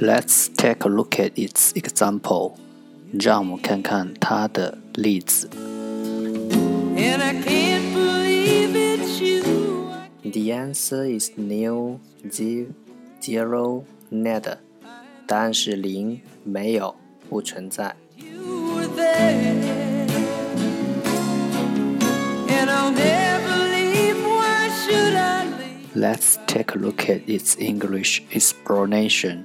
Let's take a look at its example. 让我们看看它的例子。The answer is nil, zero, nada. 答案是零，没有，不存在。Let's take a look at its English explanation.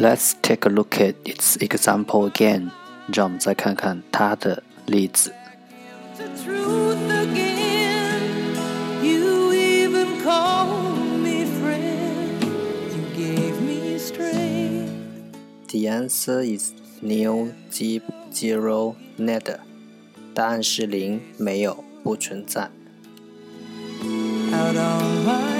Let's take a look at its example again. 让我们再看看它的例子。The answer is nil, zero, nada. 答案是零，没有，不存在。Out on my